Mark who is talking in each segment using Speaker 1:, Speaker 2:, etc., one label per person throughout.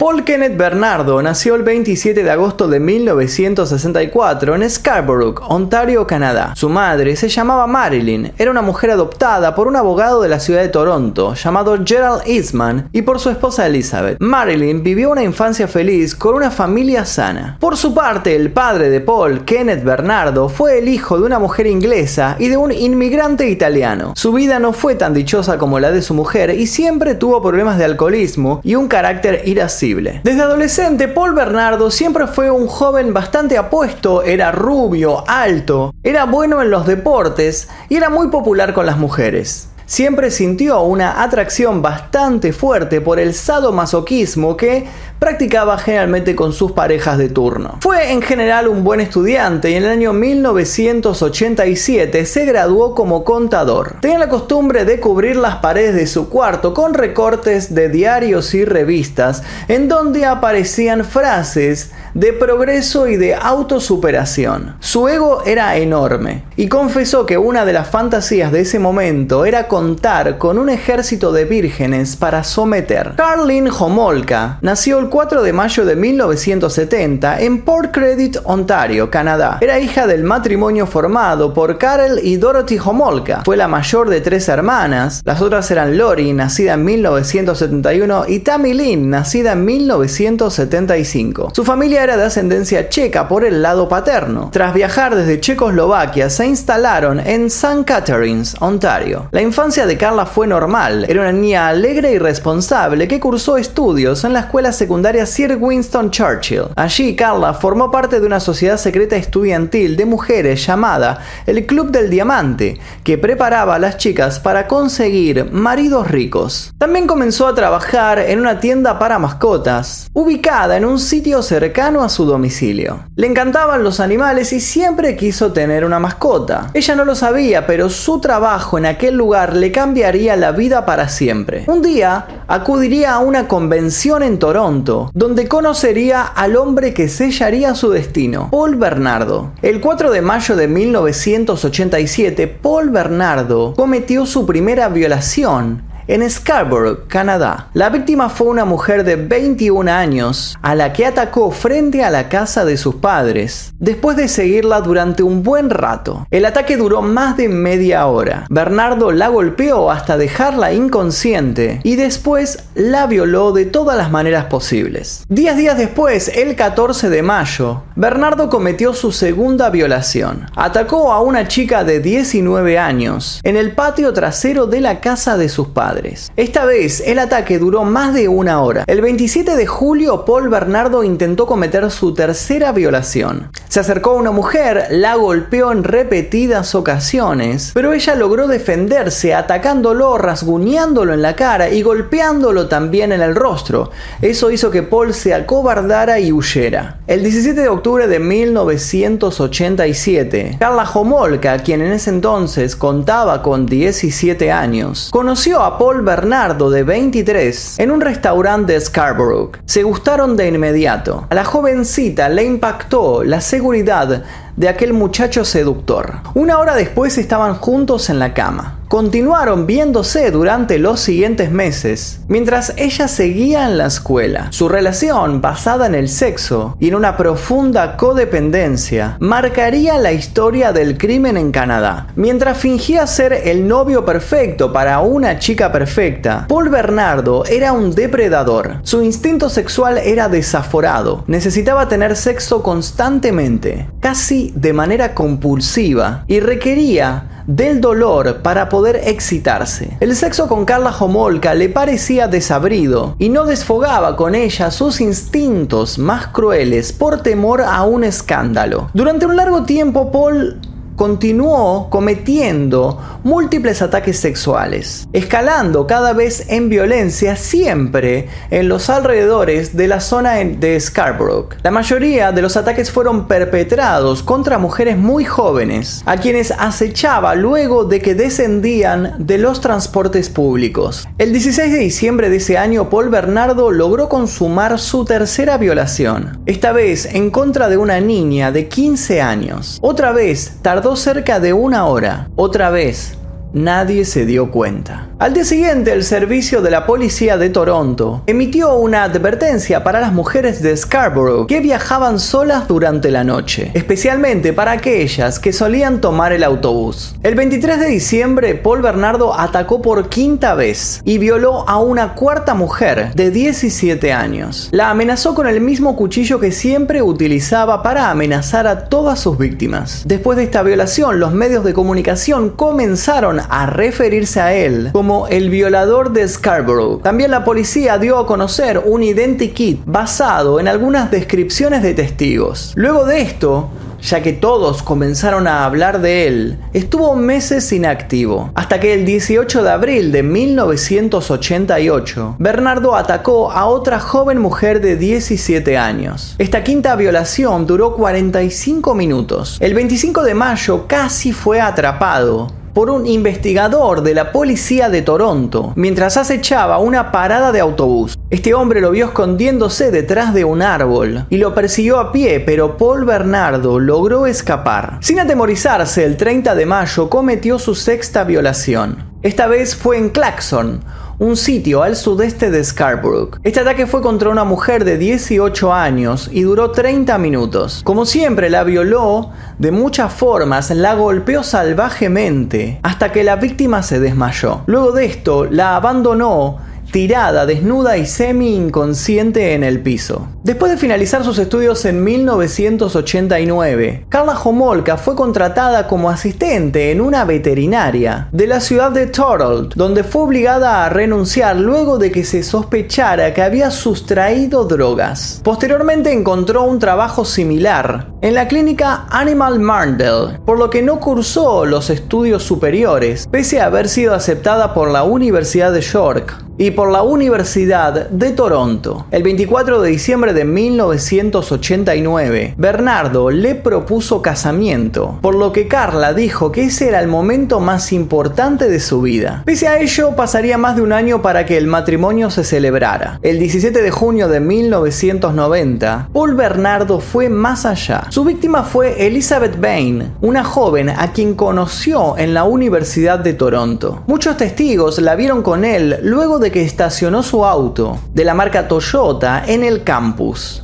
Speaker 1: Paul Kenneth Bernardo nació el 27 de agosto de 1964 en Scarborough, Ontario, Canadá. Su madre se llamaba Marilyn, era una mujer adoptada por un abogado de la ciudad de Toronto llamado Gerald Eastman y por su esposa Elizabeth. Marilyn vivió una infancia feliz con una familia sana. Por su parte, el padre de Paul, Kenneth Bernardo, fue el hijo de una mujer inglesa y de un inmigrante italiano. Su vida no fue tan dichosa como la de su mujer y siempre tuvo problemas de alcoholismo y un carácter irascible. Desde adolescente, Paul Bernardo siempre fue un joven bastante apuesto, era rubio, alto, era bueno en los deportes y era muy popular con las mujeres. Siempre sintió una atracción bastante fuerte por el sadomasoquismo que practicaba generalmente con sus parejas de turno. Fue en general un buen estudiante y en el año 1987 se graduó como contador. Tenía la costumbre de cubrir las paredes de su cuarto con recortes de diarios y revistas en donde aparecían frases de progreso y de autosuperación. Su ego era enorme y confesó que una de las fantasías de ese momento era contar con un ejército de vírgenes para someter. Carlin Homolka nació el 4 de mayo de 1970 en Port Credit, Ontario, Canadá. Era hija del matrimonio formado por Karel y Dorothy Homolka. Fue la mayor de tres hermanas. Las otras eran Lori, nacida en 1971, y Tammy Lynn, nacida en 1975. Su familia era de ascendencia checa por el lado paterno. Tras viajar desde Checoslovaquia, se instalaron en St. Catharines, Ontario. La infancia de Carla fue normal. Era una niña alegre y responsable que cursó estudios en la escuela secundaria Sir Winston Churchill. Allí, Carla formó parte de una sociedad secreta estudiantil de mujeres llamada el Club del Diamante, que preparaba a las chicas para conseguir maridos ricos. También comenzó a trabajar en una tienda para mascotas, ubicada en un sitio cercano a su domicilio. Le encantaban los animales y siempre quiso tener una mascota. Ella no lo sabía, pero su trabajo en aquel lugar le cambiaría la vida para siempre. Un día acudiría a una convención en Toronto, donde conocería al hombre que sellaría su destino, Paul Bernardo. El 4 de mayo de 1987, Paul Bernardo cometió su primera violación en Scarborough, Canadá. La víctima fue una mujer de 21 años a la que atacó frente a la casa de sus padres, después de seguirla durante un buen rato. El ataque duró más de media hora. Bernardo la golpeó hasta dejarla inconsciente y después la violó de todas las maneras posibles. Diez días después, el 14 de mayo, Bernardo cometió su segunda violación. Atacó a una chica de 19 años en el patio trasero de la casa de sus padres. Esta vez el ataque duró más de una hora. El 27 de julio Paul Bernardo intentó cometer su tercera violación. Se acercó a una mujer, la golpeó en repetidas ocasiones, pero ella logró defenderse atacándolo, rasguñándolo en la cara y golpeándolo también en el rostro. Eso hizo que Paul se acobardara y huyera. El 17 de octubre de 1987, Carla Homolka, quien en ese entonces contaba con 17 años, conoció a Paul Bernardo, de 23, en un restaurante de Scarborough. Se gustaron de inmediato. A la jovencita le impactó la seguridad de aquel muchacho seductor. Una hora después estaban juntos en la cama continuaron viéndose durante los siguientes meses, mientras ella seguía en la escuela. Su relación, basada en el sexo y en una profunda codependencia, marcaría la historia del crimen en Canadá. Mientras fingía ser el novio perfecto para una chica perfecta, Paul Bernardo era un depredador. Su instinto sexual era desaforado, necesitaba tener sexo constantemente, casi de manera compulsiva, y requería del dolor para poder excitarse. El sexo con Carla Homolka le parecía desabrido y no desfogaba con ella sus instintos más crueles por temor a un escándalo. Durante un largo tiempo Paul continuó cometiendo múltiples ataques sexuales, escalando cada vez en violencia siempre en los alrededores de la zona de Scarborough. La mayoría de los ataques fueron perpetrados contra mujeres muy jóvenes, a quienes acechaba luego de que descendían de los transportes públicos. El 16 de diciembre de ese año, Paul Bernardo logró consumar su tercera violación, esta vez en contra de una niña de 15 años. Otra vez tardó cerca de una hora. Otra vez, nadie se dio cuenta. Al día siguiente, el servicio de la policía de Toronto emitió una advertencia para las mujeres de Scarborough que viajaban solas durante la noche, especialmente para aquellas que solían tomar el autobús. El 23 de diciembre, Paul Bernardo atacó por quinta vez y violó a una cuarta mujer de 17 años. La amenazó con el mismo cuchillo que siempre utilizaba para amenazar a todas sus víctimas. Después de esta violación, los medios de comunicación comenzaron a referirse a él como el violador de Scarborough. También la policía dio a conocer un identikit basado en algunas descripciones de testigos. Luego de esto, ya que todos comenzaron a hablar de él, estuvo meses inactivo, hasta que el 18 de abril de 1988, Bernardo atacó a otra joven mujer de 17 años. Esta quinta violación duró 45 minutos. El 25 de mayo casi fue atrapado, por un investigador de la policía de Toronto mientras acechaba una parada de autobús. Este hombre lo vio escondiéndose detrás de un árbol y lo persiguió a pie, pero Paul Bernardo logró escapar. Sin atemorizarse, el 30 de mayo cometió su sexta violación. Esta vez fue en Claxon, un sitio al sudeste de Scarborough. Este ataque fue contra una mujer de 18 años y duró 30 minutos. Como siempre, la violó de muchas formas, la golpeó salvajemente hasta que la víctima se desmayó. Luego de esto, la abandonó tirada, desnuda y semi-inconsciente en el piso. Después de finalizar sus estudios en 1989, Carla Homolka fue contratada como asistente en una veterinaria de la ciudad de Thorold, donde fue obligada a renunciar luego de que se sospechara que había sustraído drogas. Posteriormente encontró un trabajo similar en la clínica Animal Marndell, por lo que no cursó los estudios superiores, pese a haber sido aceptada por la Universidad de York y por la Universidad de Toronto. El 24 de diciembre de 1989, Bernardo le propuso casamiento, por lo que Carla dijo que ese era el momento más importante de su vida. Pese a ello, pasaría más de un año para que el matrimonio se celebrara. El 17 de junio de 1990, Paul Bernardo fue más allá. Su víctima fue Elizabeth Bain, una joven a quien conoció en la Universidad de Toronto. Muchos testigos la vieron con él luego de que estacionó su auto de la marca Toyota en el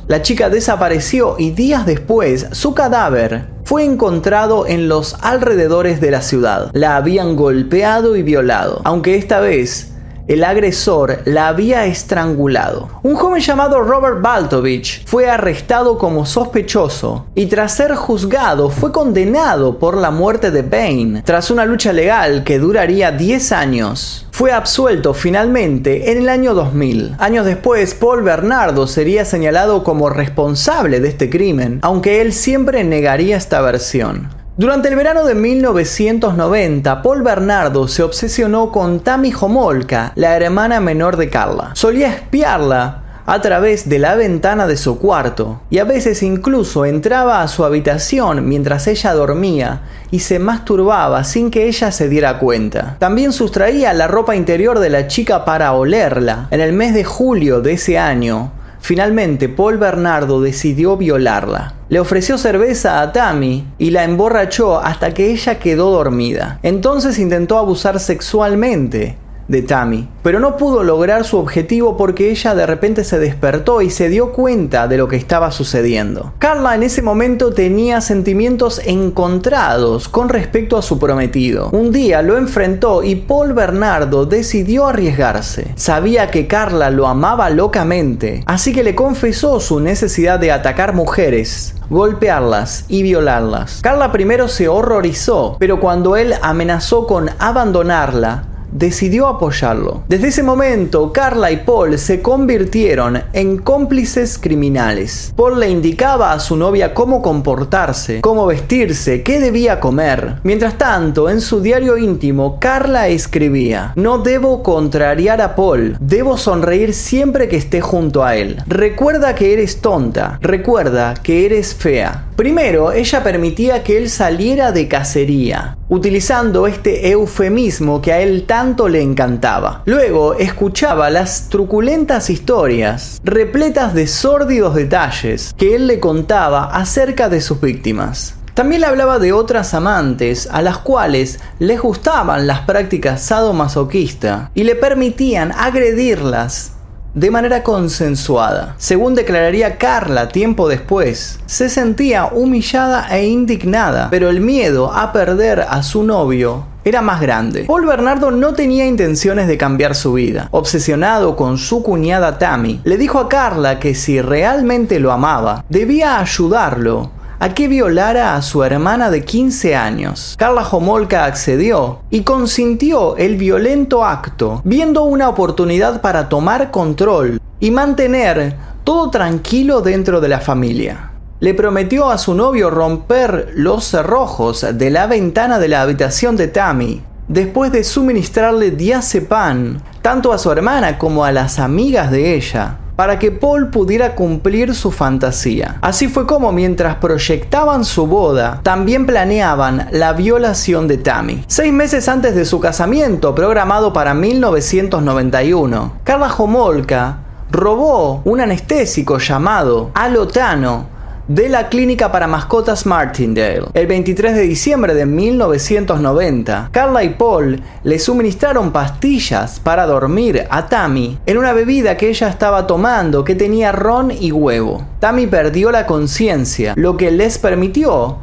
Speaker 1: La chica desapareció y días después su cadáver fue encontrado en los alrededores de la ciudad. La habían golpeado y violado, aunque esta vez el agresor la había estrangulado. Un joven llamado Robert Baltovich fue arrestado como sospechoso y tras ser juzgado fue condenado por la muerte de Bain. Tras una lucha legal que duraría 10 años, fue absuelto finalmente en el año 2000. Años después, Paul Bernardo sería señalado como responsable de este crimen, aunque él siempre negaría esta versión. Durante el verano de 1990, Paul Bernardo se obsesionó con Tammy Homolka, la hermana menor de Carla. Solía espiarla a través de la ventana de su cuarto y a veces incluso entraba a su habitación mientras ella dormía y se masturbaba sin que ella se diera cuenta. También sustraía la ropa interior de la chica para olerla. En el mes de julio de ese año, Finalmente, Paul Bernardo decidió violarla. Le ofreció cerveza a Tammy y la emborrachó hasta que ella quedó dormida. Entonces intentó abusar sexualmente de Tammy, pero no pudo lograr su objetivo porque ella de repente se despertó y se dio cuenta de lo que estaba sucediendo. Carla en ese momento tenía sentimientos encontrados con respecto a su prometido. Un día lo enfrentó y Paul Bernardo decidió arriesgarse. Sabía que Carla lo amaba locamente, así que le confesó su necesidad de atacar mujeres golpearlas y violarlas. Carla primero se horrorizó, pero cuando él amenazó con abandonarla, decidió apoyarlo. Desde ese momento, Carla y Paul se convirtieron en cómplices criminales. Paul le indicaba a su novia cómo comportarse, cómo vestirse, qué debía comer. Mientras tanto, en su diario íntimo, Carla escribía, no debo contrariar a Paul, debo sonreír siempre que esté junto a él. Recuerda que eres tonta, recuerda que eres fea. Primero, ella permitía que él saliera de cacería, utilizando este eufemismo que a él tanto le encantaba. Luego, escuchaba las truculentas historias, repletas de sórdidos detalles, que él le contaba acerca de sus víctimas. También le hablaba de otras amantes a las cuales les gustaban las prácticas sadomasoquista y le permitían agredirlas de manera consensuada. Según declararía Carla tiempo después, se sentía humillada e indignada, pero el miedo a perder a su novio era más grande. Paul Bernardo no tenía intenciones de cambiar su vida. Obsesionado con su cuñada Tammy, le dijo a Carla que si realmente lo amaba, debía ayudarlo a que violara a su hermana de 15 años. Carla Homolka accedió y consintió el violento acto, viendo una oportunidad para tomar control y mantener todo tranquilo dentro de la familia. Le prometió a su novio romper los cerrojos de la ventana de la habitación de Tammy, después de suministrarle diazepam tanto a su hermana como a las amigas de ella para que Paul pudiera cumplir su fantasía. Así fue como mientras proyectaban su boda, también planeaban la violación de Tammy. Seis meses antes de su casamiento, programado para 1991, Carla Homolka robó un anestésico llamado alotano de la clínica para mascotas Martindale. El 23 de diciembre de 1990, Carla y Paul le suministraron pastillas para dormir a Tammy en una bebida que ella estaba tomando que tenía ron y huevo. Tammy perdió la conciencia, lo que les permitió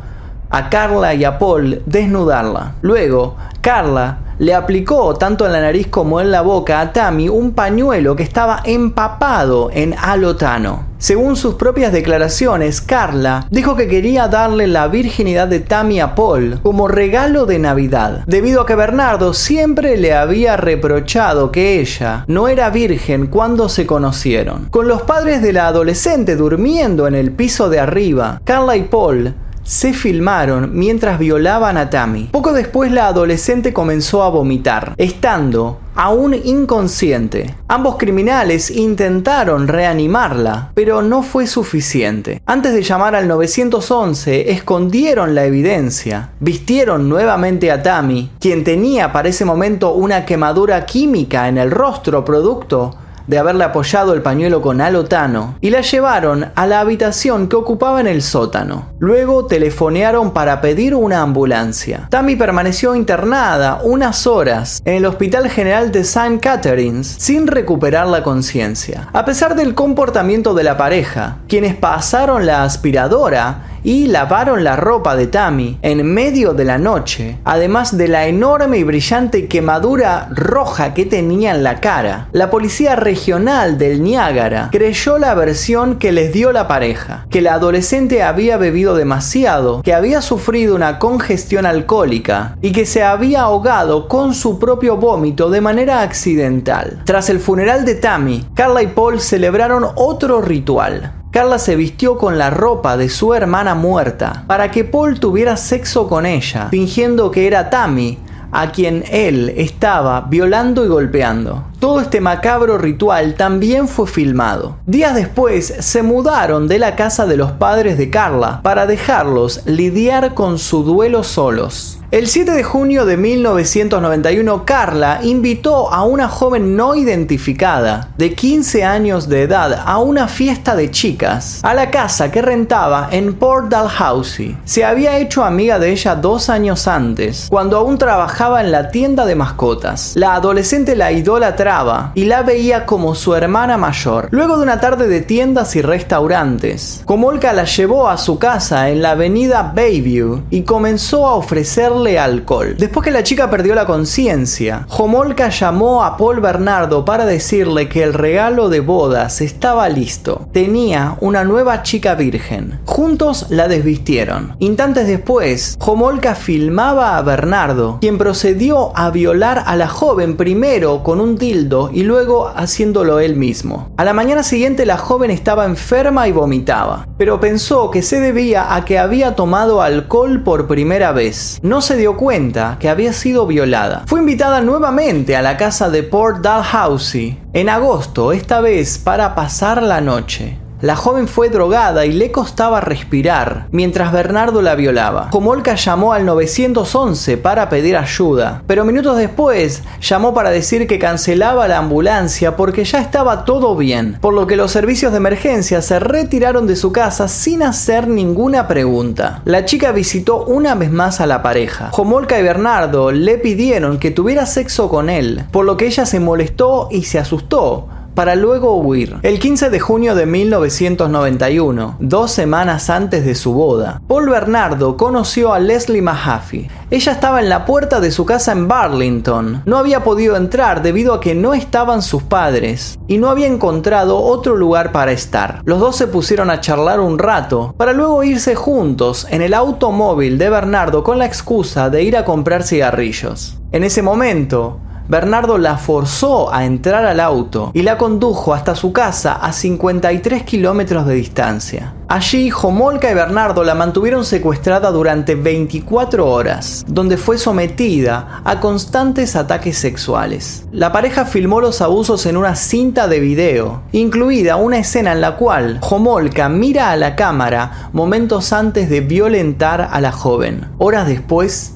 Speaker 1: a Carla y a Paul desnudarla. Luego, Carla le aplicó tanto en la nariz como en la boca a Tammy un pañuelo que estaba empapado en alotano. Según sus propias declaraciones, Carla dijo que quería darle la virginidad de Tammy a Paul como regalo de Navidad, debido a que Bernardo siempre le había reprochado que ella no era virgen cuando se conocieron. Con los padres de la adolescente durmiendo en el piso de arriba, Carla y Paul se filmaron mientras violaban a Tammy. Poco después la adolescente comenzó a vomitar, estando aún inconsciente. Ambos criminales intentaron reanimarla, pero no fue suficiente. Antes de llamar al 911, escondieron la evidencia, vistieron nuevamente a Tammy, quien tenía para ese momento una quemadura química en el rostro producto de haberle apoyado el pañuelo con alotano y la llevaron a la habitación que ocupaba en el sótano. Luego telefonearon para pedir una ambulancia. Tammy permaneció internada unas horas en el Hospital General de St. Catharines sin recuperar la conciencia. A pesar del comportamiento de la pareja, quienes pasaron la aspiradora y lavaron la ropa de Tammy en medio de la noche, además de la enorme y brillante quemadura roja que tenía en la cara. La policía regional del Niágara creyó la versión que les dio la pareja, que la adolescente había bebido demasiado, que había sufrido una congestión alcohólica y que se había ahogado con su propio vómito de manera accidental. Tras el funeral de Tammy, Carla y Paul celebraron otro ritual. Carla se vistió con la ropa de su hermana muerta para que Paul tuviera sexo con ella, fingiendo que era Tammy, a quien él estaba violando y golpeando. Todo este macabro ritual también fue filmado. Días después se mudaron de la casa de los padres de Carla para dejarlos lidiar con su duelo solos. El 7 de junio de 1991, Carla invitó a una joven no identificada de 15 años de edad a una fiesta de chicas a la casa que rentaba en Port Dalhousie. Se había hecho amiga de ella dos años antes, cuando aún trabajaba en la tienda de mascotas. La adolescente la idolatraba y la veía como su hermana mayor. Luego de una tarde de tiendas y restaurantes, Comolka la llevó a su casa en la avenida Bayview y comenzó a ofrecerle alcohol. Después que la chica perdió la conciencia, Homolka llamó a Paul Bernardo para decirle que el regalo de bodas estaba listo. Tenía una nueva chica virgen. Juntos la desvistieron. Instantes después, Homolka filmaba a Bernardo, quien procedió a violar a la joven primero con un tildo y luego haciéndolo él mismo. A la mañana siguiente la joven estaba enferma y vomitaba, pero pensó que se debía a que había tomado alcohol por primera vez. No se dio cuenta que había sido violada. Fue invitada nuevamente a la casa de Port Dalhousie en agosto, esta vez para pasar la noche. La joven fue drogada y le costaba respirar mientras Bernardo la violaba. Homolka llamó al 911 para pedir ayuda, pero minutos después llamó para decir que cancelaba la ambulancia porque ya estaba todo bien, por lo que los servicios de emergencia se retiraron de su casa sin hacer ninguna pregunta. La chica visitó una vez más a la pareja. Homolka y Bernardo le pidieron que tuviera sexo con él, por lo que ella se molestó y se asustó para luego huir. El 15 de junio de 1991, dos semanas antes de su boda, Paul Bernardo conoció a Leslie Mahaffey. Ella estaba en la puerta de su casa en Burlington. No había podido entrar debido a que no estaban sus padres y no había encontrado otro lugar para estar. Los dos se pusieron a charlar un rato para luego irse juntos en el automóvil de Bernardo con la excusa de ir a comprar cigarrillos. En ese momento, Bernardo la forzó a entrar al auto y la condujo hasta su casa a 53 kilómetros de distancia. Allí, Jomolka y Bernardo la mantuvieron secuestrada durante 24 horas, donde fue sometida a constantes ataques sexuales. La pareja filmó los abusos en una cinta de video, incluida una escena en la cual Jomolka mira a la cámara momentos antes de violentar a la joven. Horas después,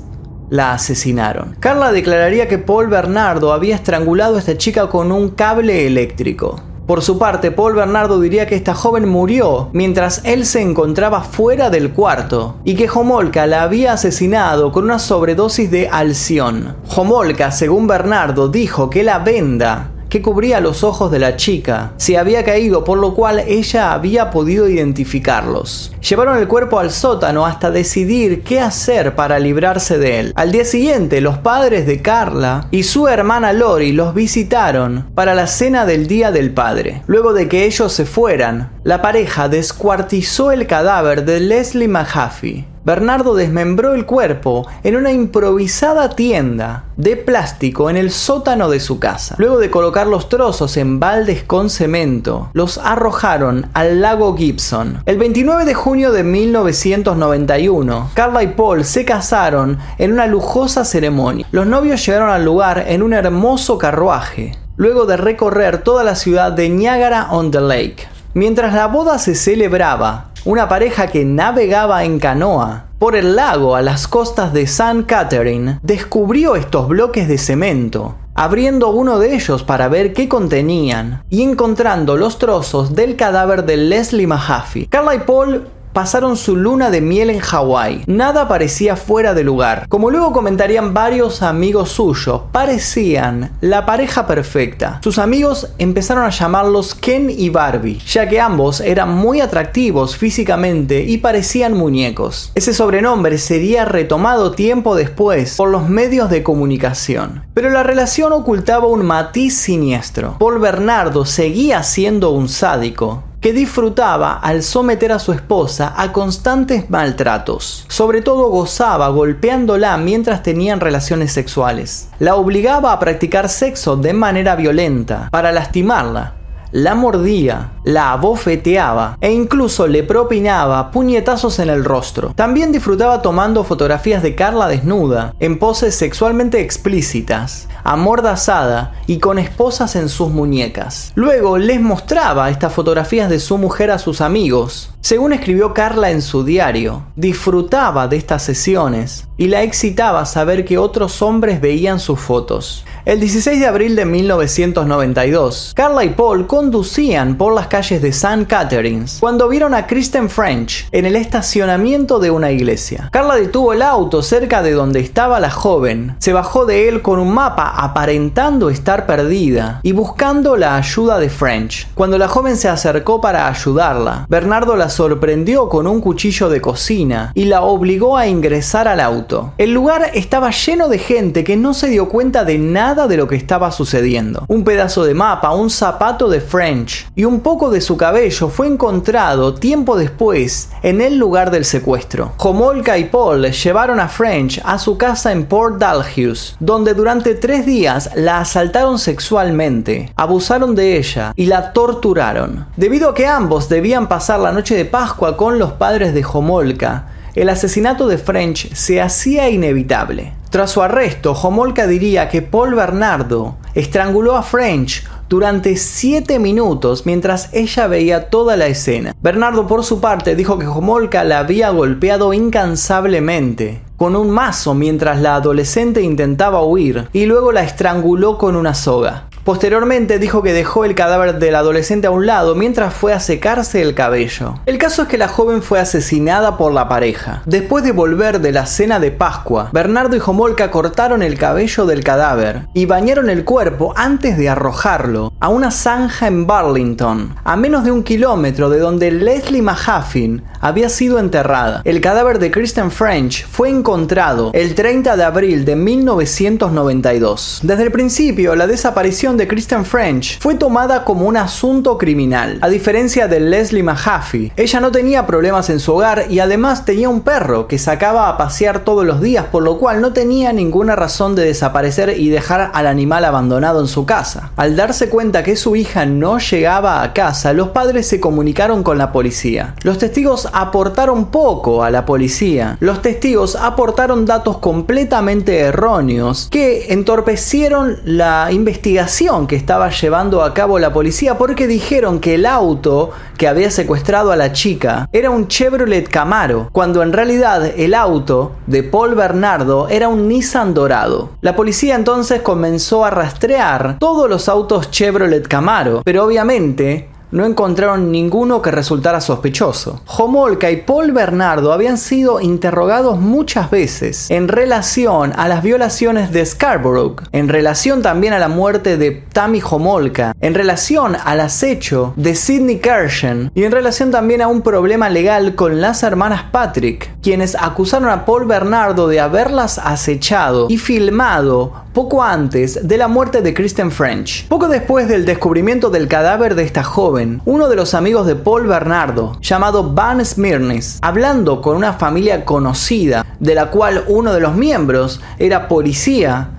Speaker 1: la asesinaron. Carla declararía que Paul Bernardo había estrangulado a esta chica con un cable eléctrico. Por su parte, Paul Bernardo diría que esta joven murió mientras él se encontraba fuera del cuarto y que Homolka la había asesinado con una sobredosis de alción. Homolka, según Bernardo, dijo que la venda que cubría los ojos de la chica. Se había caído, por lo cual ella había podido identificarlos. Llevaron el cuerpo al sótano hasta decidir qué hacer para librarse de él. Al día siguiente, los padres de Carla y su hermana Lori los visitaron para la cena del Día del Padre. Luego de que ellos se fueran, la pareja descuartizó el cadáver de Leslie Mahaffey Bernardo desmembró el cuerpo en una improvisada tienda de plástico en el sótano de su casa. Luego de colocar los trozos en baldes con cemento, los arrojaron al lago Gibson. El 29 de junio de 1991, Carla y Paul se casaron en una lujosa ceremonia. Los novios llegaron al lugar en un hermoso carruaje, luego de recorrer toda la ciudad de Niagara on the Lake. Mientras la boda se celebraba, una pareja que navegaba en canoa por el lago a las costas de San Catherine descubrió estos bloques de cemento, abriendo uno de ellos para ver qué contenían y encontrando los trozos del cadáver de Leslie Mahaffey. Carla y Paul pasaron su luna de miel en Hawái. Nada parecía fuera de lugar. Como luego comentarían varios amigos suyos, parecían la pareja perfecta. Sus amigos empezaron a llamarlos Ken y Barbie, ya que ambos eran muy atractivos físicamente y parecían muñecos. Ese sobrenombre sería retomado tiempo después por los medios de comunicación. Pero la relación ocultaba un matiz siniestro. Paul Bernardo seguía siendo un sádico, que disfrutaba al someter a su esposa a constantes maltratos. Sobre todo gozaba golpeándola mientras tenían relaciones sexuales. La obligaba a practicar sexo de manera violenta para lastimarla la mordía, la abofeteaba e incluso le propinaba puñetazos en el rostro. También disfrutaba tomando fotografías de Carla desnuda, en poses sexualmente explícitas, amordazada y con esposas en sus muñecas. Luego les mostraba estas fotografías de su mujer a sus amigos. Según escribió Carla en su diario, disfrutaba de estas sesiones y la excitaba saber que otros hombres veían sus fotos. El 16 de abril de 1992, Carla y Paul conducían por las calles de St. Catharines cuando vieron a Kristen French en el estacionamiento de una iglesia. Carla detuvo el auto cerca de donde estaba la joven, se bajó de él con un mapa aparentando estar perdida y buscando la ayuda de French. Cuando la joven se acercó para ayudarla, Bernardo la sorprendió con un cuchillo de cocina y la obligó a ingresar al auto. El lugar estaba lleno de gente que no se dio cuenta de nada de lo que estaba sucediendo. Un pedazo de mapa, un zapato de French y un poco de su cabello fue encontrado tiempo después en el lugar del secuestro. Homolka y Paul llevaron a French a su casa en Port Dalhousie, donde durante tres días la asaltaron sexualmente, abusaron de ella y la torturaron. Debido a que ambos debían pasar la noche de Pascua con los padres de Homolka, el asesinato de French se hacía inevitable. Tras su arresto, Homolka diría que Paul Bernardo estranguló a French durante 7 minutos mientras ella veía toda la escena. Bernardo por su parte dijo que Homolka la había golpeado incansablemente con un mazo mientras la adolescente intentaba huir y luego la estranguló con una soga. Posteriormente dijo que dejó el cadáver del adolescente a un lado mientras fue a secarse el cabello. El caso es que la joven fue asesinada por la pareja. Después de volver de la cena de Pascua, Bernardo y Homolka cortaron el cabello del cadáver y bañaron el cuerpo antes de arrojarlo a una zanja en Burlington, a menos de un kilómetro de donde Leslie Mahaffin había sido enterrada. El cadáver de Kristen French fue encontrado el 30 de abril de 1992. Desde el principio, la desaparición de Kristen French fue tomada como un asunto criminal. A diferencia de Leslie Mahaffey, ella no tenía problemas en su hogar y además tenía un perro que sacaba a pasear todos los días, por lo cual no tenía ninguna razón de desaparecer y dejar al animal abandonado en su casa. Al darse cuenta que su hija no llegaba a casa, los padres se comunicaron con la policía. Los testigos aportaron poco a la policía. Los testigos aportaron datos completamente erróneos que entorpecieron la investigación que estaba llevando a cabo la policía porque dijeron que el auto que había secuestrado a la chica era un Chevrolet Camaro, cuando en realidad el auto de Paul Bernardo era un Nissan dorado. La policía entonces comenzó a rastrear todos los autos Chevrolet Camaro, pero obviamente no encontraron ninguno que resultara sospechoso. Homolka y Paul Bernardo habían sido interrogados muchas veces en relación a las violaciones de Scarborough, en relación también a la muerte de Tammy Homolka, en relación al acecho de Sidney Kershen y en relación también a un problema legal con las hermanas Patrick, quienes acusaron a Paul Bernardo de haberlas acechado y filmado poco antes de la muerte de Kristen French. Poco después del descubrimiento del cadáver de esta joven, uno de los amigos de Paul Bernardo, llamado Van Smirnis, hablando con una familia conocida, de la cual uno de los miembros era policía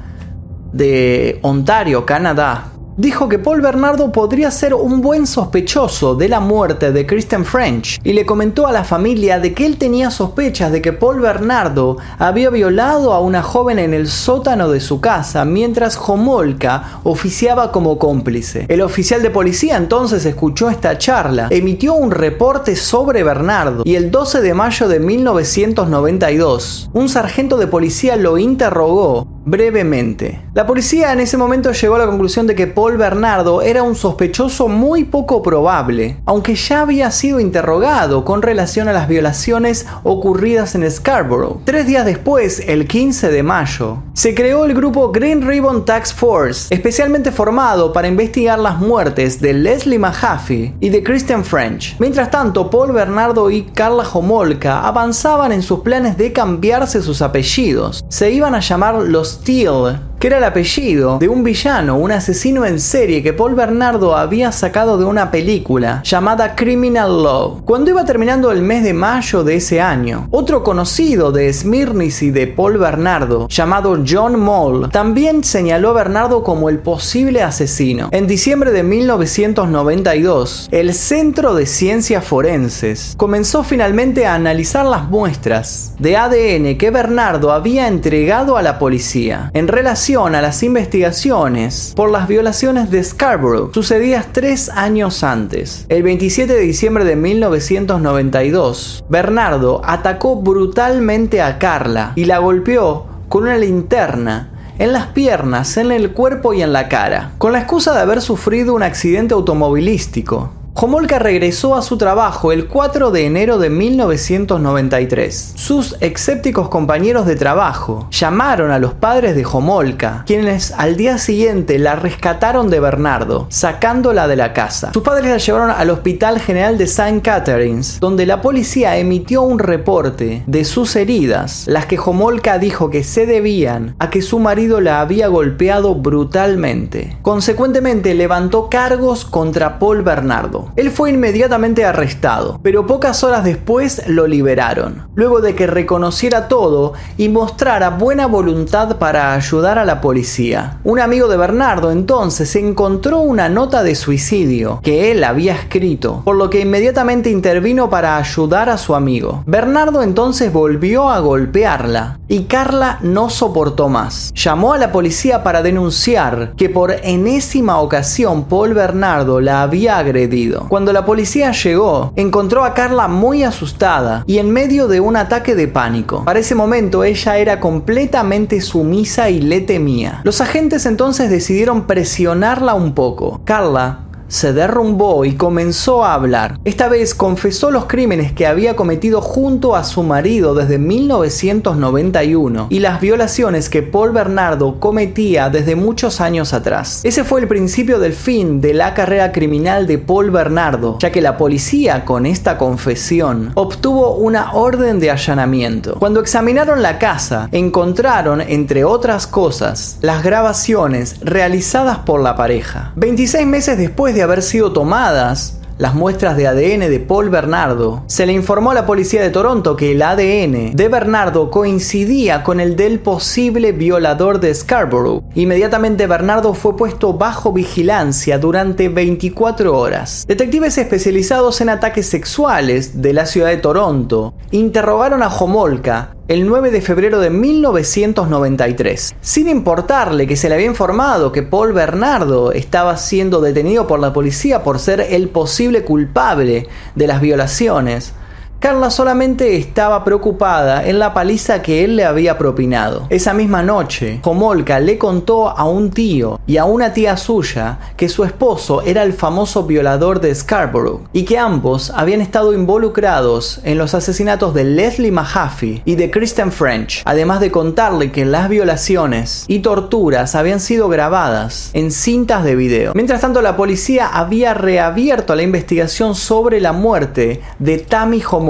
Speaker 1: de Ontario, Canadá, dijo que Paul Bernardo podría ser un buen sospechoso de la muerte de Kristen French y le comentó a la familia de que él tenía sospechas de que Paul Bernardo había violado a una joven en el sótano de su casa mientras Homolka oficiaba como cómplice. El oficial de policía entonces escuchó esta charla, emitió un reporte sobre Bernardo y el 12 de mayo de 1992 un sargento de policía lo interrogó brevemente. La policía en ese momento llegó a la conclusión de que Paul Bernardo era un sospechoso muy poco probable, aunque ya había sido interrogado con relación a las violaciones ocurridas en Scarborough. Tres días después, el 15 de mayo, se creó el grupo Green Ribbon Task Force, especialmente formado para investigar las muertes de Leslie Mahaffey y de Christian French. Mientras tanto, Paul Bernardo y Carla Homolka avanzaban en sus planes de cambiarse sus apellidos. Se iban a llamar los steal que era el apellido de un villano, un asesino en serie que Paul Bernardo había sacado de una película llamada Criminal Law. Cuando iba terminando el mes de mayo de ese año, otro conocido de Smirnis y de Paul Bernardo, llamado John Moll, también señaló a Bernardo como el posible asesino. En diciembre de 1992, el Centro de Ciencias Forenses comenzó finalmente a analizar las muestras de ADN que Bernardo había entregado a la policía en relación a las investigaciones por las violaciones de Scarborough sucedidas tres años antes. El 27 de diciembre de 1992, Bernardo atacó brutalmente a Carla y la golpeó con una linterna en las piernas, en el cuerpo y en la cara, con la excusa de haber sufrido un accidente automovilístico. Homolka regresó a su trabajo el 4 de enero de 1993. Sus escépticos compañeros de trabajo llamaron a los padres de Homolka, quienes al día siguiente la rescataron de Bernardo, sacándola de la casa. Sus padres la llevaron al Hospital General de St. Catharines, donde la policía emitió un reporte de sus heridas, las que Homolka dijo que se debían a que su marido la había golpeado brutalmente. Consecuentemente levantó cargos contra Paul Bernardo. Él fue inmediatamente arrestado, pero pocas horas después lo liberaron, luego de que reconociera todo y mostrara buena voluntad para ayudar a la policía. Un amigo de Bernardo entonces encontró una nota de suicidio que él había escrito, por lo que inmediatamente intervino para ayudar a su amigo. Bernardo entonces volvió a golpearla y Carla no soportó más. Llamó a la policía para denunciar que por enésima ocasión Paul Bernardo la había agredido. Cuando la policía llegó, encontró a Carla muy asustada y en medio de un ataque de pánico. Para ese momento ella era completamente sumisa y le temía. Los agentes entonces decidieron presionarla un poco. Carla se derrumbó y comenzó a hablar. Esta vez confesó los crímenes que había cometido junto a su marido desde 1991 y las violaciones que Paul Bernardo cometía desde muchos años atrás. Ese fue el principio del fin de la carrera criminal de Paul Bernardo, ya que la policía con esta confesión obtuvo una orden de allanamiento. Cuando examinaron la casa, encontraron, entre otras cosas, las grabaciones realizadas por la pareja. 26 meses después de haber sido tomadas las muestras de ADN de Paul Bernardo, se le informó a la policía de Toronto que el ADN de Bernardo coincidía con el del posible violador de Scarborough. Inmediatamente Bernardo fue puesto bajo vigilancia durante 24 horas. Detectives especializados en ataques sexuales de la ciudad de Toronto interrogaron a Homolka el 9 de febrero de 1993, sin importarle que se le había informado que Paul Bernardo estaba siendo detenido por la policía por ser el posible culpable de las violaciones. Carla solamente estaba preocupada en la paliza que él le había propinado. Esa misma noche, Homolka le contó a un tío y a una tía suya que su esposo era el famoso violador de Scarborough y que ambos habían estado involucrados en los asesinatos de Leslie Mahaffey y de Kristen French, además de contarle que las violaciones y torturas habían sido grabadas en cintas de video. Mientras tanto, la policía había reabierto la investigación sobre la muerte de Tammy Homolka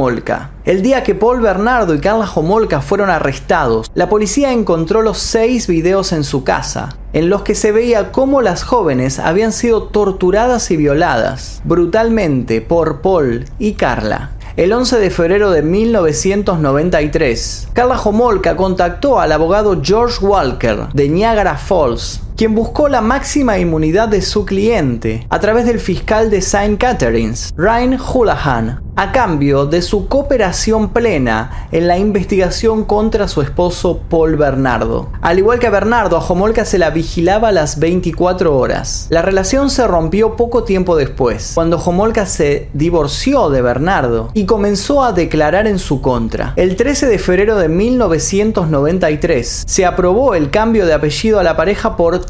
Speaker 1: el día que Paul Bernardo y Carla Homolka fueron arrestados, la policía encontró los seis videos en su casa, en los que se veía cómo las jóvenes habían sido torturadas y violadas brutalmente por Paul y Carla. El 11 de febrero de 1993, Carla Homolka contactó al abogado George Walker de Niagara Falls quien buscó la máxima inmunidad de su cliente a través del fiscal de St. Catharines, Ryan Houlihan, a cambio de su cooperación plena en la investigación contra su esposo Paul Bernardo. Al igual que a Bernardo, a Homolka se la vigilaba las 24 horas. La relación se rompió poco tiempo después, cuando Homolka se divorció de Bernardo y comenzó a declarar en su contra. El 13 de febrero de 1993 se aprobó el cambio de apellido a la pareja por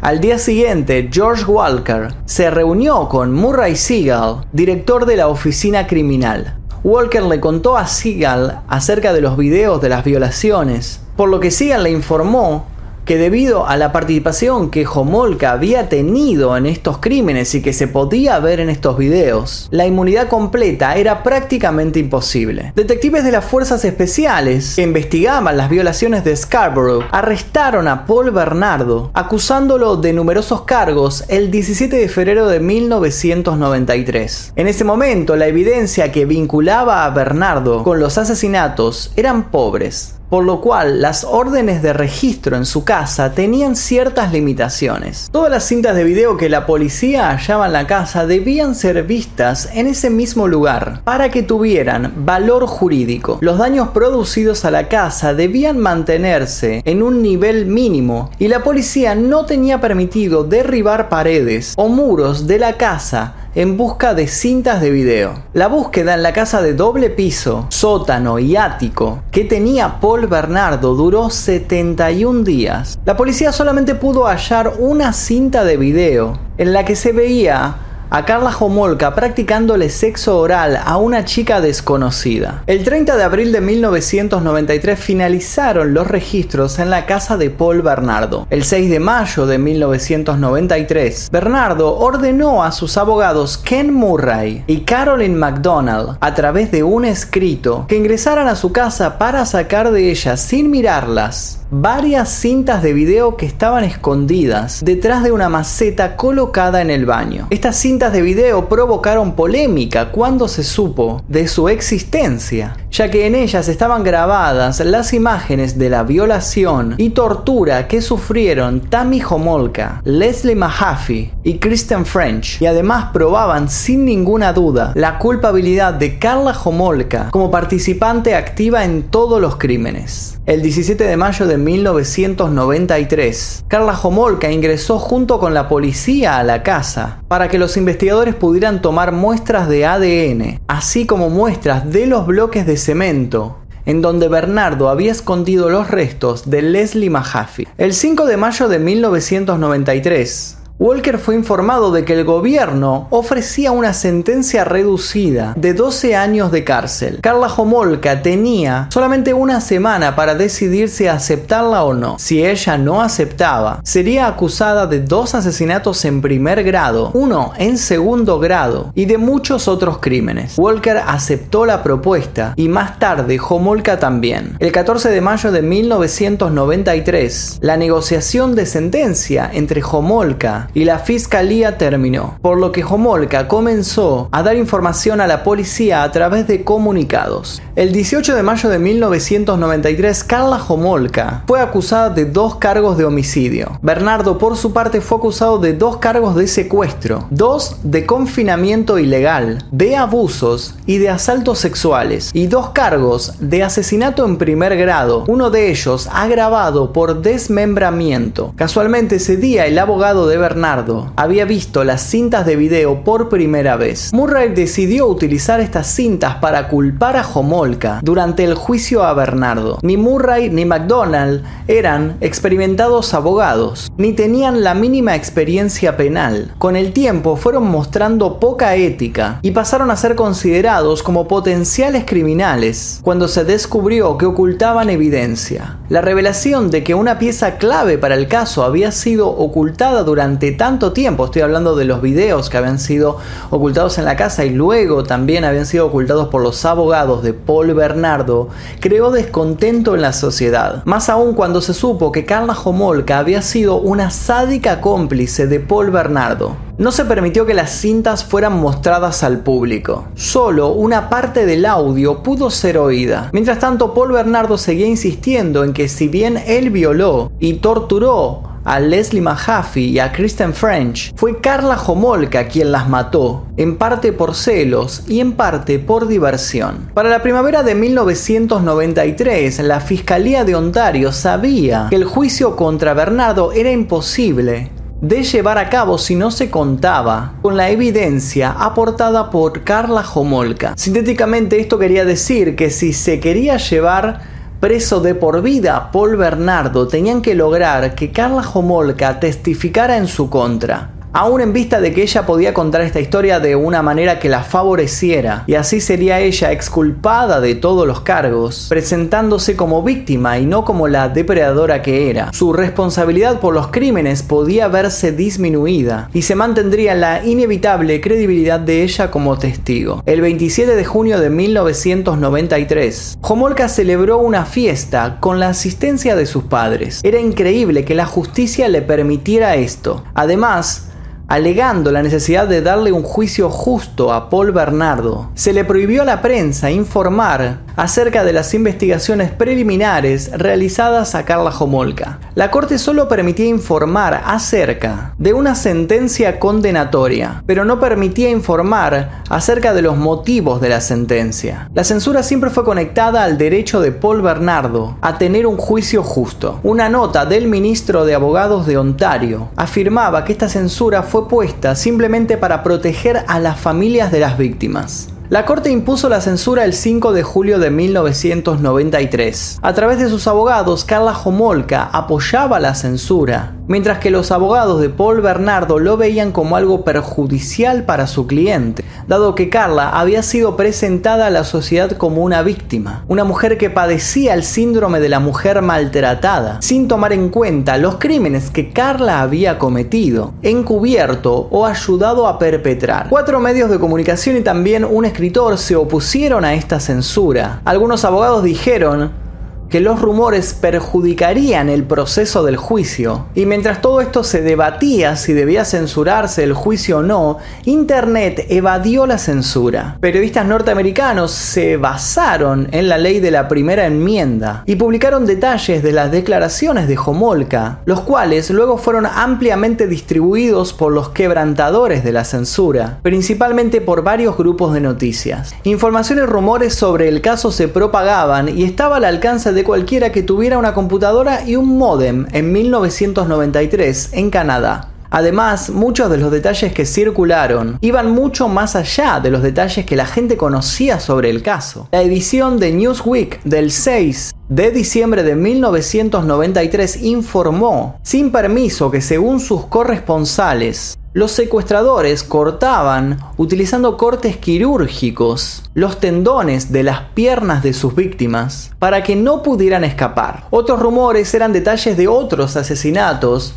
Speaker 1: Al día siguiente, George Walker se reunió con Murray Seagal, director de la oficina criminal. Walker le contó a Seagal acerca de los videos de las violaciones, por lo que Seagal le informó que debido a la participación que Homolka había tenido en estos crímenes y que se podía ver en estos videos, la inmunidad completa era prácticamente imposible. Detectives de las fuerzas especiales que investigaban las violaciones de Scarborough arrestaron a Paul Bernardo, acusándolo de numerosos cargos el 17 de febrero de 1993. En ese momento, la evidencia que vinculaba a Bernardo con los asesinatos eran pobres por lo cual las órdenes de registro en su casa tenían ciertas limitaciones. Todas las cintas de video que la policía hallaba en la casa debían ser vistas en ese mismo lugar para que tuvieran valor jurídico. Los daños producidos a la casa debían mantenerse en un nivel mínimo y la policía no tenía permitido derribar paredes o muros de la casa en busca de cintas de video. La búsqueda en la casa de doble piso, sótano y ático que tenía Paul Bernardo duró 71 días. La policía solamente pudo hallar una cinta de video en la que se veía a Carla Homolka practicándole sexo oral a una chica desconocida. El 30 de abril de 1993 finalizaron los registros en la casa de Paul Bernardo. El 6 de mayo de 1993, Bernardo ordenó a sus abogados Ken Murray y Carolyn McDonald, a través de un escrito, que ingresaran a su casa para sacar de ella sin mirarlas varias cintas de video que estaban escondidas detrás de una maceta colocada en el baño. Estas cintas de video provocaron polémica cuando se supo de su existencia, ya que en ellas estaban grabadas las imágenes de la violación y tortura que sufrieron Tammy Homolka, Leslie Mahaffey y Kristen French, y además probaban sin ninguna duda la culpabilidad de Carla Homolka como participante activa en todos los crímenes. El 17 de mayo de 1993, Carla Homolka ingresó junto con la policía a la casa para que los investigadores pudieran tomar muestras de ADN, así como muestras de los bloques de cemento en donde Bernardo había escondido los restos de Leslie Mahaffey. El 5 de mayo de 1993, Walker fue informado de que el gobierno ofrecía una sentencia reducida de 12 años de cárcel. Carla Homolka tenía solamente una semana para decidir si aceptarla o no. Si ella no aceptaba, sería acusada de dos asesinatos en primer grado, uno en segundo grado y de muchos otros crímenes. Walker aceptó la propuesta y más tarde Homolka también. El 14 de mayo de 1993, la negociación de sentencia entre Homolka y la fiscalía terminó, por lo que Homolka comenzó a dar información a la policía a través de comunicados. El 18 de mayo de 1993, Carla Homolka fue acusada de dos cargos de homicidio. Bernardo, por su parte, fue acusado de dos cargos de secuestro, dos de confinamiento ilegal, de abusos y de asaltos sexuales, y dos cargos de asesinato en primer grado, uno de ellos agravado por desmembramiento. Casualmente ese día el abogado de Bernardo había visto las cintas de video por primera vez. Murray decidió utilizar estas cintas para culpar a Homolka durante el juicio a Bernardo. Ni Murray ni McDonald eran experimentados abogados, ni tenían la mínima experiencia penal. Con el tiempo fueron mostrando poca ética y pasaron a ser considerados como potenciales criminales cuando se descubrió que ocultaban evidencia. La revelación de que una pieza clave para el caso había sido ocultada durante tanto tiempo. Estoy hablando de los videos que habían sido ocultados en la casa y luego también habían sido ocultados por los abogados de Paul Bernardo, creó descontento en la sociedad. Más aún cuando se supo que Carla Homolka había sido una sádica cómplice de Paul Bernardo. No se permitió que las cintas fueran mostradas al público. Solo una parte del audio pudo ser oída. Mientras tanto, Paul Bernardo seguía insistiendo en que si bien él violó y torturó a Leslie Mahaffey y a Kristen French, fue Carla Homolka quien las mató, en parte por celos y en parte por diversión. Para la primavera de 1993, la Fiscalía de Ontario sabía que el juicio contra Bernardo era imposible de llevar a cabo si no se contaba con la evidencia aportada por Carla Homolka. Sintéticamente esto quería decir que si se quería llevar preso de por vida Paul Bernardo tenían que lograr que Carla Homolka testificara en su contra aún en vista de que ella podía contar esta historia de una manera que la favoreciera, y así sería ella exculpada de todos los cargos, presentándose como víctima y no como la depredadora que era. Su responsabilidad por los crímenes podía verse disminuida y se mantendría la inevitable credibilidad de ella como testigo. El 27 de junio de 1993, Homolka celebró una fiesta con la asistencia de sus padres. Era increíble que la justicia le permitiera esto. Además, alegando la necesidad de darle un juicio justo a Paul Bernardo. Se le prohibió a la prensa informar acerca de las investigaciones preliminares realizadas a Carla Homolka. La corte solo permitía informar acerca de una sentencia condenatoria, pero no permitía informar acerca de los motivos de la sentencia. La censura siempre fue conectada al derecho de Paul Bernardo a tener un juicio justo. Una nota del ministro de Abogados de Ontario afirmaba que esta censura fue puesta simplemente para proteger a las familias de las víctimas. La Corte impuso la censura el 5 de julio de 1993. A través de sus abogados, Carla Homolka apoyaba la censura, mientras que los abogados de Paul Bernardo lo veían como algo perjudicial para su cliente, dado que Carla había sido presentada a la sociedad como una víctima, una mujer que padecía el síndrome de la mujer maltratada, sin tomar en cuenta los crímenes que Carla había cometido, encubierto o ayudado a perpetrar. Cuatro medios de comunicación y también un escritor se opusieron a esta censura. Algunos abogados dijeron que los rumores perjudicarían el proceso del juicio. Y mientras todo esto se debatía si debía censurarse el juicio o no, Internet evadió la censura. Periodistas norteamericanos se basaron en la ley de la primera enmienda y publicaron detalles de las declaraciones de Homolka, los cuales luego fueron ampliamente distribuidos por los quebrantadores de la censura, principalmente por varios grupos de noticias. Información y rumores sobre el caso se propagaban y estaba al alcance de cualquiera que tuviera una computadora y un modem en 1993 en Canadá. Además, muchos de los detalles que circularon iban mucho más allá de los detalles que la gente conocía sobre el caso. La edición de Newsweek del 6 de diciembre de 1993 informó, sin permiso, que según sus corresponsales, los secuestradores cortaban, utilizando cortes quirúrgicos, los tendones de las piernas de sus víctimas para que no pudieran escapar. Otros rumores eran detalles de otros asesinatos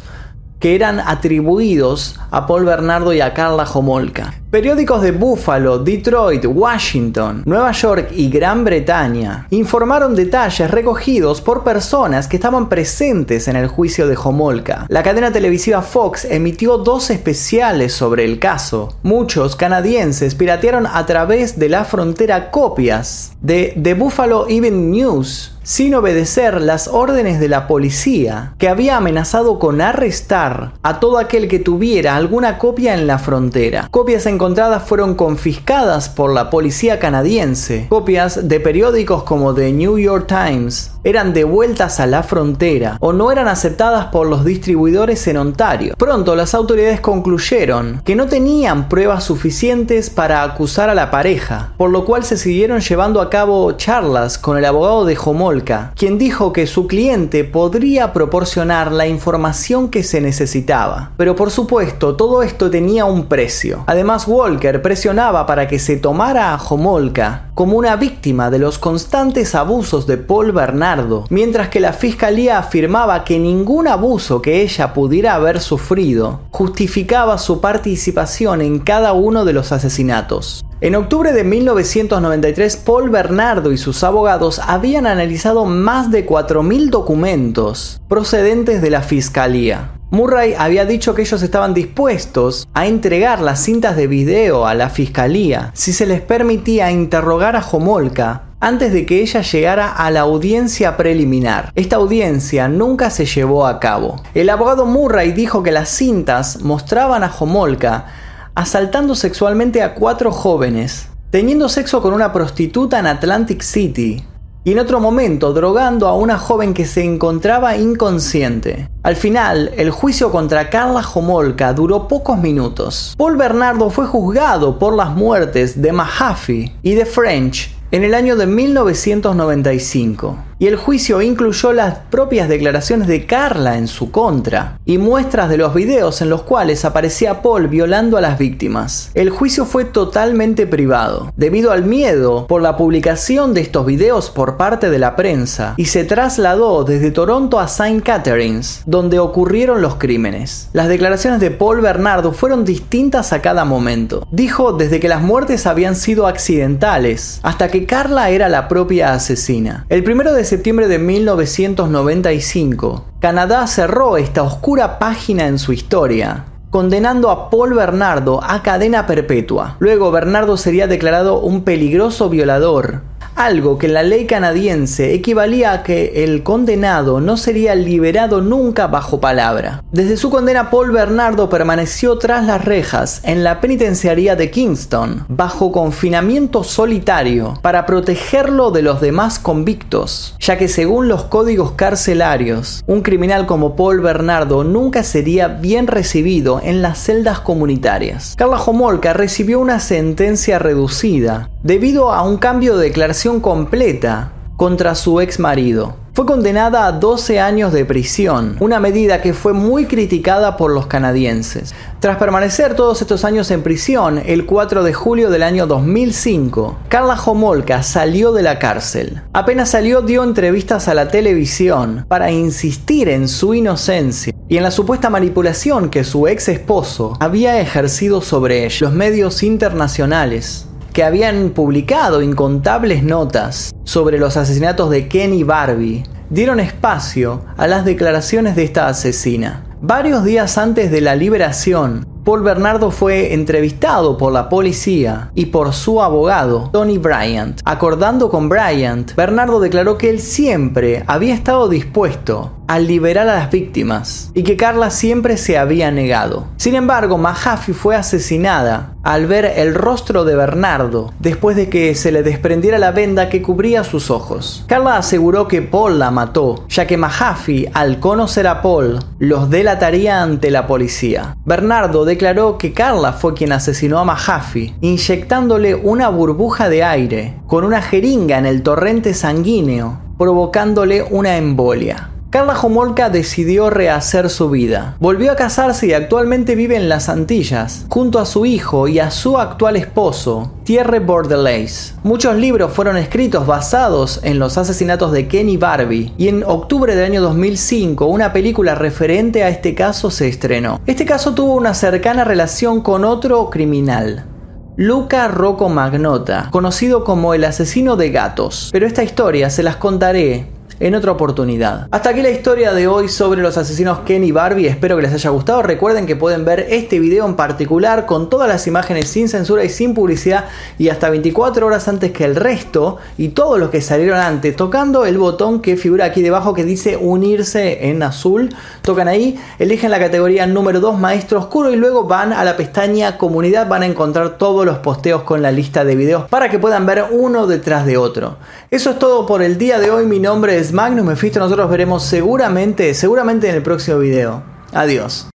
Speaker 1: que eran atribuidos a Paul Bernardo y a Carla Homolka. Periódicos de Buffalo, Detroit, Washington, Nueva York y Gran Bretaña informaron detalles recogidos por personas que estaban presentes en el juicio de Homolka. La cadena televisiva Fox emitió dos especiales sobre el caso. Muchos canadienses piratearon a través de la frontera copias de The Buffalo Evening News sin obedecer las órdenes de la policía, que había amenazado con arrestar a todo aquel que tuviera alguna copia en la frontera. Copias en fueron confiscadas por la policía canadiense. Copias de periódicos como The New York Times eran devueltas a la frontera o no eran aceptadas por los distribuidores en Ontario. Pronto las autoridades concluyeron que no tenían pruebas suficientes para acusar a la pareja, por lo cual se siguieron llevando a cabo charlas con el abogado de Homolka, quien dijo que su cliente podría proporcionar la información que se necesitaba. Pero por supuesto, todo esto tenía un precio. Además, Walker presionaba para que se tomara a Homolka como una víctima de los constantes abusos de Paul Bernardo, mientras que la fiscalía afirmaba que ningún abuso que ella pudiera haber sufrido justificaba su participación en cada uno de los asesinatos. En octubre de 1993, Paul Bernardo y sus abogados habían analizado más de 4.000 documentos procedentes de la fiscalía. Murray había dicho que ellos estaban dispuestos a entregar las cintas de video a la fiscalía si se les permitía interrogar a Homolka antes de que ella llegara a la audiencia preliminar. Esta audiencia nunca se llevó a cabo. El abogado Murray dijo que las cintas mostraban a Homolka asaltando sexualmente a cuatro jóvenes, teniendo sexo con una prostituta en Atlantic City, y en otro momento drogando a una joven que se encontraba inconsciente. Al final, el juicio contra Carla Homolka duró pocos minutos. Paul Bernardo fue juzgado por las muertes de Mahaffey y de French en el año de 1995 y el juicio incluyó las propias declaraciones de Carla en su contra y muestras de los videos en los cuales aparecía Paul violando a las víctimas. El juicio fue totalmente privado, debido al miedo por la publicación de estos videos por parte de la prensa, y se trasladó desde Toronto a St. Catharines, donde ocurrieron los crímenes. Las declaraciones de Paul Bernardo fueron distintas a cada momento. Dijo desde que las muertes habían sido accidentales, hasta que Carla era la propia asesina. El primero de septiembre de 1995, Canadá cerró esta oscura página en su historia, condenando a Paul Bernardo a cadena perpetua. Luego Bernardo sería declarado un peligroso violador algo que en la ley canadiense equivalía a que el condenado no sería liberado nunca bajo palabra. Desde su condena, Paul Bernardo permaneció tras las rejas en la penitenciaría de Kingston, bajo confinamiento solitario, para protegerlo de los demás convictos, ya que según los códigos carcelarios, un criminal como Paul Bernardo nunca sería bien recibido en las celdas comunitarias. Carla Homolka recibió una sentencia reducida, debido a un cambio de declaración completa contra su ex marido. Fue condenada a 12 años de prisión, una medida que fue muy criticada por los canadienses. Tras permanecer todos estos años en prisión, el 4 de julio del año 2005, Carla Homolka salió de la cárcel. Apenas salió dio entrevistas a la televisión para insistir en su inocencia y en la supuesta manipulación que su ex esposo había ejercido sobre ella. Los medios internacionales que habían publicado incontables notas sobre los asesinatos de Kenny Barbie, dieron espacio a las declaraciones de esta asesina. Varios días antes de la liberación, Paul Bernardo fue entrevistado por la policía y por su abogado, Tony Bryant. Acordando con Bryant, Bernardo declaró que él siempre había estado dispuesto al liberar a las víctimas y que Carla siempre se había negado. Sin embargo, Mahaffey fue asesinada al ver el rostro de Bernardo después de que se le desprendiera la venda que cubría sus ojos. Carla aseguró que Paul la mató, ya que Mahaffey, al conocer a Paul, los delataría ante la policía. Bernardo declaró que Carla fue quien asesinó a Mahaffey, inyectándole una burbuja de aire con una jeringa en el torrente sanguíneo, provocándole una embolia. Carla Homolka decidió rehacer su vida. Volvió a casarse y actualmente vive en las Antillas, junto a su hijo y a su actual esposo, Thierry Bordelais. Muchos libros fueron escritos basados en los asesinatos de Kenny Barbie y en octubre del año 2005 una película referente a este caso se estrenó. Este caso tuvo una cercana relación con otro criminal, Luca Rocco Magnota, conocido como el asesino de gatos. Pero esta historia se las contaré en otra oportunidad. Hasta aquí la historia de hoy sobre los asesinos Ken y Barbie. Espero que les haya gustado. Recuerden que pueden ver este video en particular con todas las imágenes sin censura y sin publicidad y hasta 24 horas antes que el resto y todos los que salieron antes tocando el botón que figura aquí debajo que dice unirse en azul. Tocan ahí, eligen la categoría número 2 maestro oscuro y luego van a la pestaña comunidad. Van a encontrar todos los posteos con la lista de videos para que puedan ver uno detrás de otro. Eso es todo por el día de hoy. Mi nombre es Magnus Mephisto. Nosotros veremos seguramente, seguramente en el próximo video. Adiós.